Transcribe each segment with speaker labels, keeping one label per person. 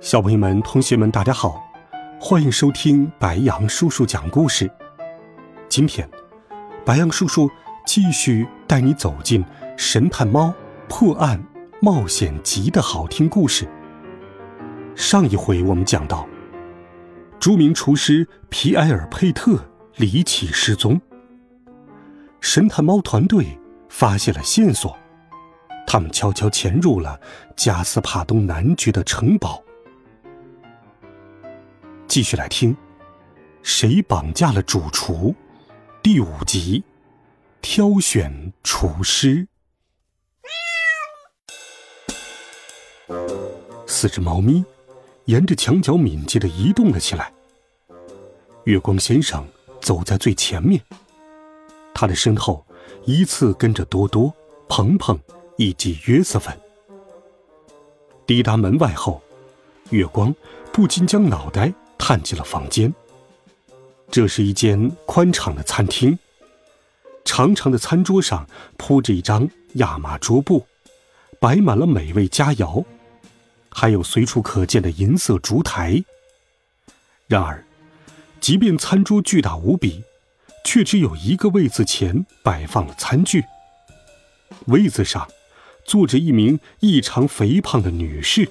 Speaker 1: 小朋友们、同学们，大家好，欢迎收听白羊叔叔讲故事。今天，白羊叔叔继续带你走进《神探猫破案冒险集》的好听故事。上一回我们讲到，著名厨师皮埃尔·佩特离奇失踪。神探猫团队发现了线索，他们悄悄潜入了加斯帕东南爵的城堡。继续来听，《谁绑架了主厨》第五集，挑选厨师。四只猫咪沿着墙角敏捷的移动了起来。月光先生走在最前面，他的身后依次跟着多多、鹏鹏以及约瑟芬。抵达门外后，月光不禁将脑袋。探进了房间。这是一间宽敞的餐厅，长长的餐桌上铺着一张亚麻桌布，摆满了美味佳肴，还有随处可见的银色烛台。然而，即便餐桌巨大无比，却只有一个位子前摆放了餐具。位子上坐着一名异常肥胖的女士。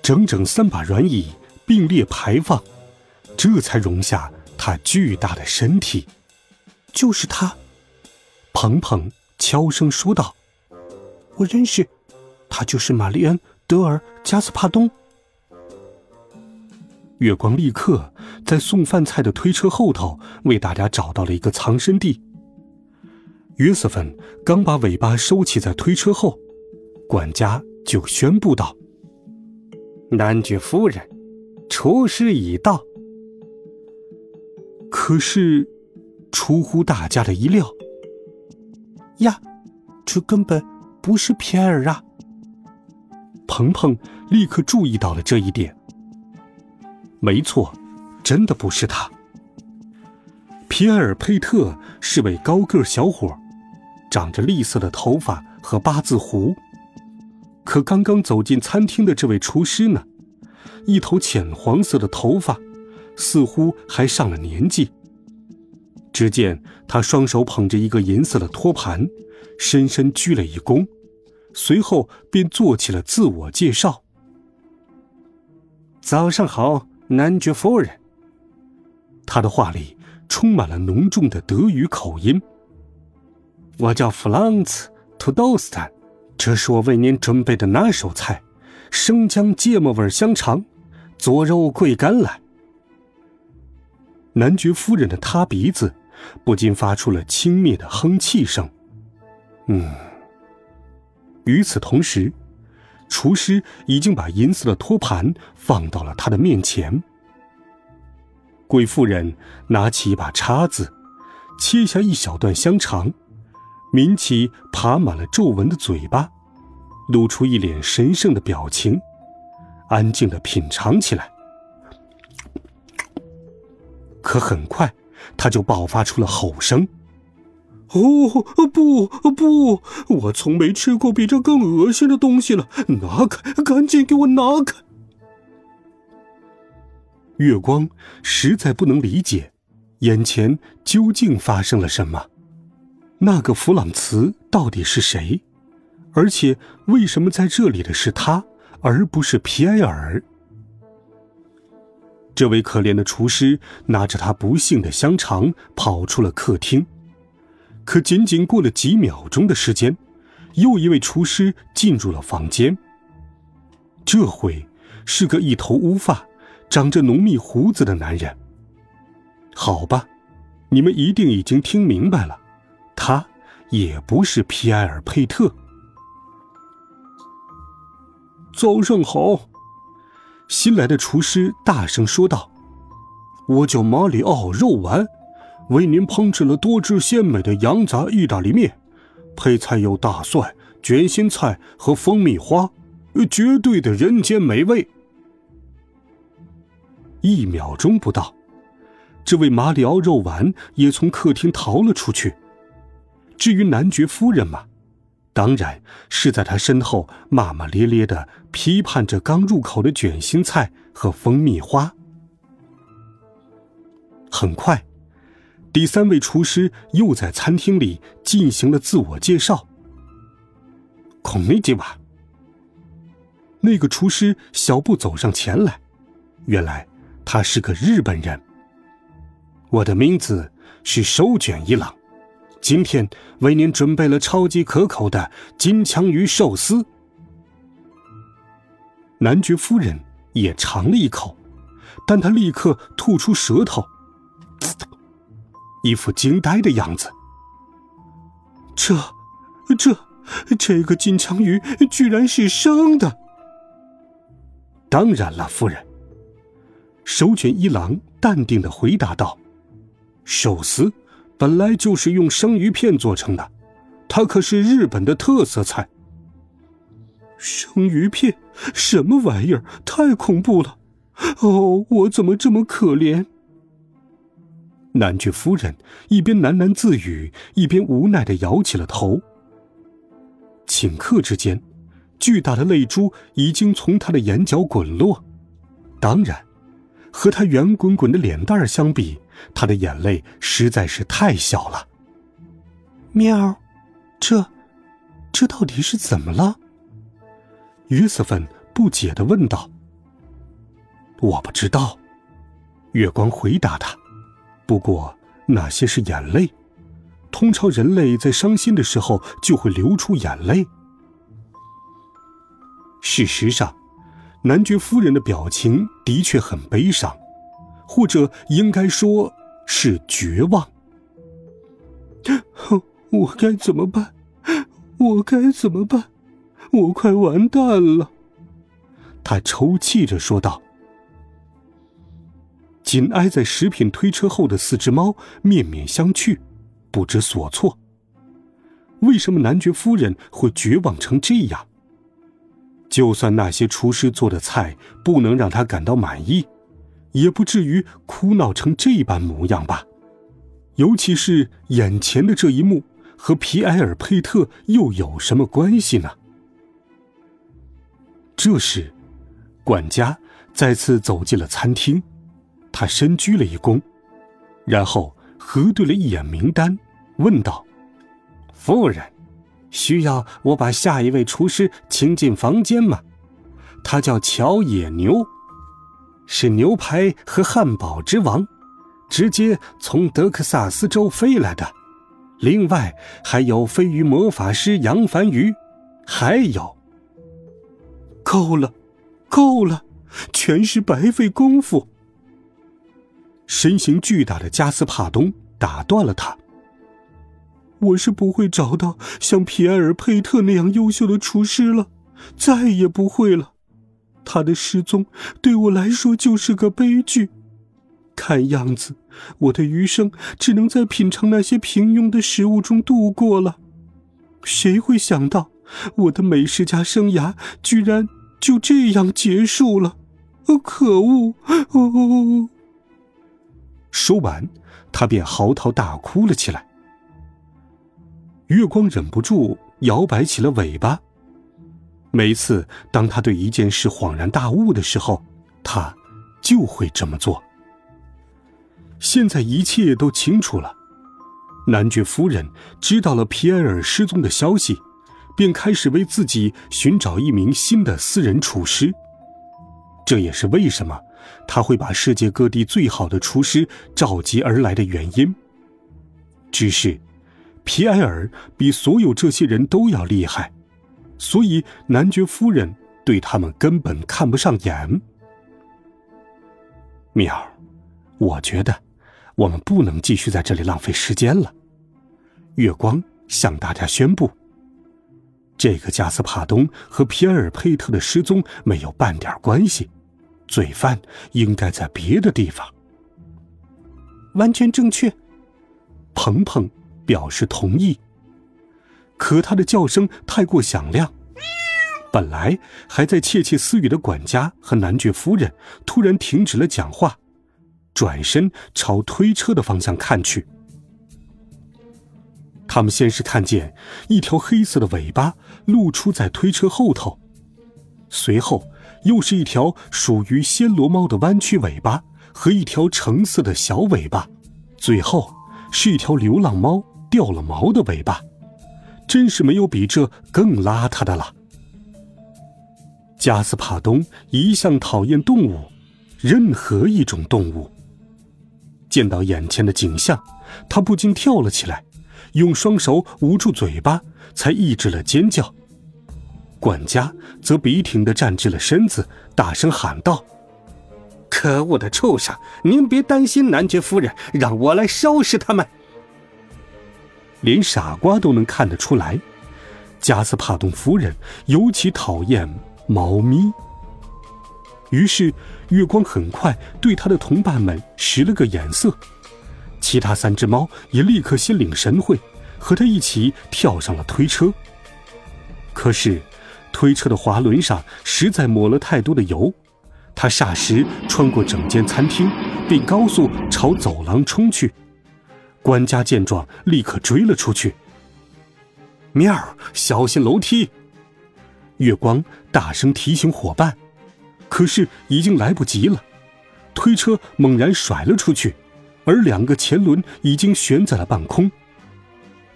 Speaker 1: 整整三把软椅。并列排放，这才容下他巨大的身体。就是他，鹏鹏悄声说道：“
Speaker 2: 我认识，他就是玛丽安·德尔·加斯帕东。”
Speaker 1: 月光立刻在送饭菜的推车后头为大家找到了一个藏身地。约瑟芬刚把尾巴收起在推车后，管家就宣布道：“
Speaker 3: 男爵夫人。”厨师已到，
Speaker 1: 可是出乎大家的意料。
Speaker 2: 呀，这根本不是皮埃尔啊！
Speaker 1: 鹏鹏立刻注意到了这一点。没错，真的不是他。皮埃尔·佩特是位高个小伙，长着栗色的头发和八字胡。可刚刚走进餐厅的这位厨师呢？一头浅黄色的头发，似乎还上了年纪。只见他双手捧着一个银色的托盘，深深鞠了一躬，随后便做起了自我介绍：“
Speaker 3: 早上好，男爵夫人。”
Speaker 1: 他的话里充满了浓重的德语口音。
Speaker 3: “我叫弗朗茨·土豆斯坦，这是我为您准备的拿手菜——生姜芥末味香肠。”左肉桂甘蓝。
Speaker 1: 男爵夫人的塌鼻子不禁发出了轻蔑的哼气声。嗯。与此同时，厨师已经把银色的托盘放到了他的面前。贵妇人拿起一把叉子，切下一小段香肠，抿起爬满了皱纹的嘴巴，露出一脸神圣的表情。安静的品尝起来，可很快，他就爆发出了吼声：“
Speaker 2: 哦，不，不！我从没吃过比这更恶心的东西了！拿开，赶紧给我拿开！”
Speaker 1: 月光实在不能理解，眼前究竟发生了什么？那个弗朗茨到底是谁？而且，为什么在这里的是他？而不是皮埃尔。这位可怜的厨师拿着他不幸的香肠跑出了客厅，可仅仅过了几秒钟的时间，又一位厨师进入了房间。这回是个一头乌发、长着浓密胡子的男人。好吧，你们一定已经听明白了，他也不是皮埃尔·佩特。
Speaker 2: 早上好，
Speaker 1: 新来的厨师大声说道：“
Speaker 2: 我叫马里奥肉丸，为您烹制了多汁鲜美的羊杂意大利面，配菜有大蒜、卷心菜和蜂蜜花，绝对的人间美味。”
Speaker 1: 一秒钟不到，这位马里奥肉丸也从客厅逃了出去。至于男爵夫人嘛，当然是在他身后骂骂咧咧的批判着刚入口的卷心菜和蜂蜜花。很快，第三位厨师又在餐厅里进行了自我介绍。
Speaker 2: 孔尼基瓦，
Speaker 1: 那个厨师小步走上前来，原来。他是个日本人。我的名字是手卷一郎，今天为您准备了超级可口的金枪鱼寿司。男爵夫人也尝了一口，但他立刻吐出舌头，一副惊呆的样子。
Speaker 2: 这、这、这个金枪鱼居然是生的！
Speaker 1: 当然了，夫人。手卷一郎淡定的回答道：“寿司本来就是用生鱼片做成的，它可是日本的特色菜。
Speaker 2: 生鱼片什么玩意儿？太恐怖了！哦，我怎么这么可怜？”
Speaker 1: 男爵夫人一边喃喃自语，一边无奈的摇起了头。顷刻之间，巨大的泪珠已经从他的眼角滚落。当然。和他圆滚滚的脸蛋相比，他的眼泪实在是太小了。
Speaker 2: 喵，这，这到底是怎么了？
Speaker 1: 约瑟芬不解的问道。我不知道，月光回答他。不过那些是眼泪，通常人类在伤心的时候就会流出眼泪。事实上。男爵夫人的表情的确很悲伤，或者应该说是绝望。
Speaker 2: 我该怎么办？我该怎么办？我快完蛋了！
Speaker 1: 他抽泣着说道。紧挨在食品推车后的四只猫面面相觑，不知所措。为什么男爵夫人会绝望成这样？就算那些厨师做的菜不能让他感到满意，也不至于哭闹成这般模样吧？尤其是眼前的这一幕和皮埃尔·佩特又有什么关系呢？这时，管家再次走进了餐厅，他深鞠了一躬，然后核对了一眼名单，问道：“夫人。”需要我把下一位厨师请进房间吗？他叫乔野牛，是牛排和汉堡之王，直接从德克萨斯州飞来的。另外还有飞鱼魔法师杨凡鱼，还有……
Speaker 2: 够了，够了，全是白费功夫。
Speaker 1: 身形巨大的加斯帕东打断了他。
Speaker 2: 我是不会找到像皮埃尔·佩特那样优秀的厨师了，再也不会了。他的失踪对我来说就是个悲剧。看样子，我的余生只能在品尝那些平庸的食物中度过了。谁会想到，我的美食家生涯居然就这样结束了？可恶！
Speaker 1: 说完，他便嚎啕大哭了起来。月光忍不住摇摆起了尾巴。每一次当他对一件事恍然大悟的时候，他就会这么做。现在一切都清楚了。男爵夫人知道了皮埃尔失踪的消息，便开始为自己寻找一名新的私人厨师。这也是为什么他会把世界各地最好的厨师召集而来的原因。只是。皮埃尔比所有这些人都要厉害，所以男爵夫人对他们根本看不上眼。米儿，我觉得我们不能继续在这里浪费时间了。月光向大家宣布：这个加斯帕东和皮埃尔佩特的失踪没有半点关系，罪犯应该在别的地方。
Speaker 2: 完全正确，
Speaker 1: 鹏鹏表示同意。可他的叫声太过响亮，本来还在窃窃私语的管家和男爵夫人突然停止了讲话，转身朝推车的方向看去。他们先是看见一条黑色的尾巴露出在推车后头，随后又是一条属于暹罗猫的弯曲尾巴和一条橙色的小尾巴，最后是一条流浪猫掉了毛的尾巴，真是没有比这更邋遢的了。加斯帕东一向讨厌动物，任何一种动物。见到眼前的景象，他不禁跳了起来。用双手捂住嘴巴，才抑制了尖叫。管家则笔挺地站直了身子，大声喊道：“
Speaker 3: 可恶的畜生！您别担心，男爵夫人，让我来收拾他们。”
Speaker 1: 连傻瓜都能看得出来，加斯帕东夫人尤其讨厌猫咪。于是，月光很快对他的同伴们使了个眼色。其他三只猫也立刻心领神会，和他一起跳上了推车。可是，推车的滑轮上实在抹了太多的油，他霎时穿过整间餐厅，并高速朝走廊冲去。管家见状，立刻追了出去。喵，小心楼梯！月光大声提醒伙伴，可是已经来不及了，推车猛然甩了出去。而两个前轮已经悬在了半空，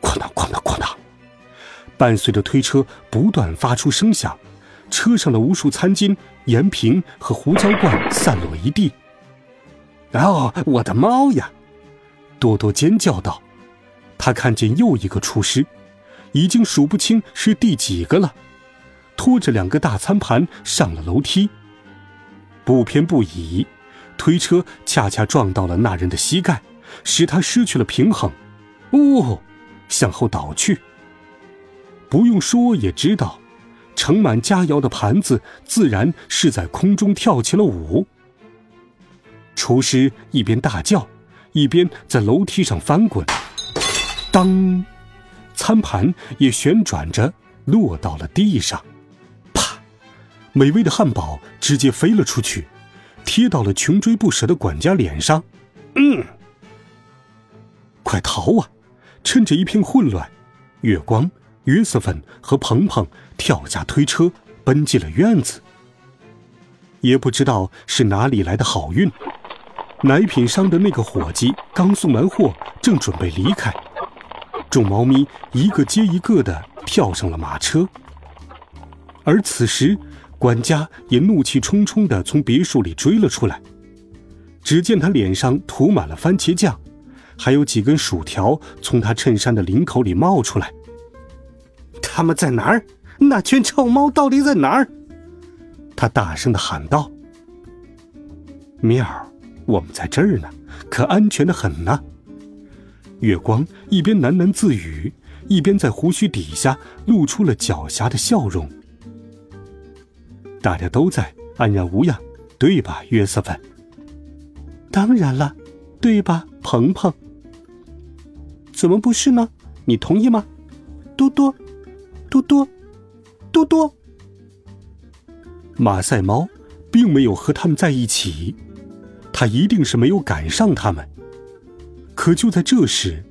Speaker 1: 哐当哐当哐当，伴随着推车不断发出声响，车上的无数餐巾、盐瓶和胡椒罐散落一地。
Speaker 3: 哦，我的猫呀！
Speaker 1: 多多尖叫道。他看见又一个厨师，已经数不清是第几个了，拖着两个大餐盘上了楼梯。不偏不倚。推车恰恰撞到了那人的膝盖，使他失去了平衡，哦，向后倒去。不用说也知道，盛满佳肴的盘子自然是在空中跳起了舞。厨师一边大叫，一边在楼梯上翻滚，当，餐盘也旋转着落到了地上，啪，美味的汉堡直接飞了出去。贴到了穷追不舍的管家脸上，嗯，快逃啊！趁着一片混乱，月光、约瑟芬和鹏鹏跳下推车，奔进了院子。也不知道是哪里来的好运，奶品商的那个伙计刚送完货，正准备离开，众猫咪一个接一个的跳上了马车，而此时。管家也怒气冲冲的从别墅里追了出来，只见他脸上涂满了番茄酱，还有几根薯条从他衬衫的领口里冒出来。
Speaker 3: 他们在哪儿？那群臭猫到底在哪儿？
Speaker 1: 他大声的喊道：“喵，我们在这儿呢，可安全的很呢。”月光一边喃喃自语，一边在胡须底下露出了狡黠的笑容。大家都在安然无恙，对吧，约瑟芬？
Speaker 2: 当然了，对吧，鹏鹏？怎么不是呢？你同意吗？多多，多多，多多。
Speaker 1: 马赛猫并没有和他们在一起，他一定是没有赶上他们。可就在这时，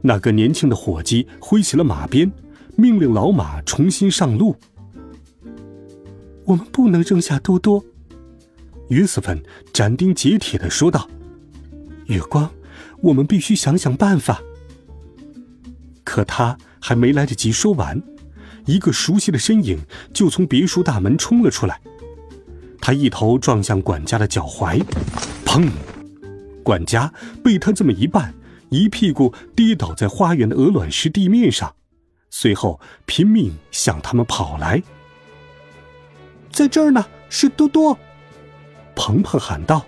Speaker 1: 那个年轻的伙计挥起了马鞭，命令老马重新上路。
Speaker 2: 我们不能扔下多多，
Speaker 1: 约瑟芬斩钉截铁的说道：“
Speaker 2: 月光，我们必须想想办法。”
Speaker 1: 可他还没来得及说完，一个熟悉的身影就从别墅大门冲了出来。他一头撞向管家的脚踝，砰！管家被他这么一绊，一屁股跌倒在花园的鹅卵石地面上，随后拼命向他们跑来。
Speaker 2: 在这儿呢，是多多。
Speaker 1: 鹏鹏喊道：“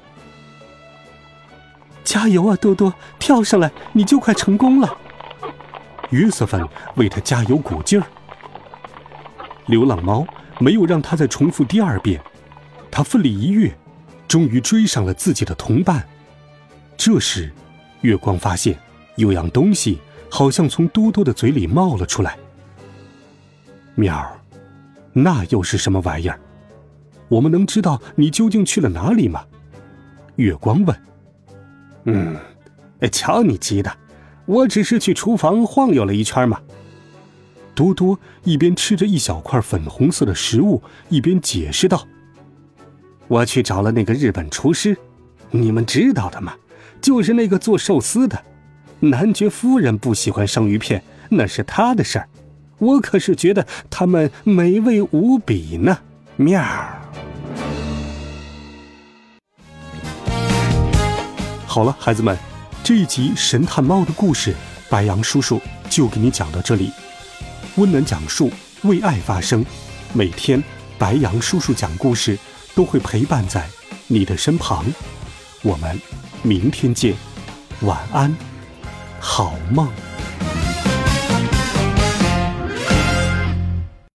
Speaker 2: 加油啊，多多，跳上来，你就快成功了。”
Speaker 1: 约瑟芬为他加油鼓劲儿。流浪猫没有让他再重复第二遍，他奋力一跃，终于追上了自己的同伴。这时，月光发现有样东西好像从多多的嘴里冒了出来。喵，那又是什么玩意儿？我们能知道你究竟去了哪里吗？月光问。
Speaker 3: 嗯，哎瞧你急的，我只是去厨房晃悠了一圈嘛。
Speaker 1: 多多一边吃着一小块粉红色的食物，一边解释道：“
Speaker 3: 我去找了那个日本厨师，你们知道的吗？就是那个做寿司的。男爵夫人不喜欢生鱼片，那是他的事儿。我可是觉得他们美味无比呢。”喵。
Speaker 1: 好了，孩子们，这一集神探猫的故事，白羊叔叔就给你讲到这里。温暖讲述，为爱发声。每天，白羊叔叔讲故事都会陪伴在你的身旁。我们明天见，晚安，好梦。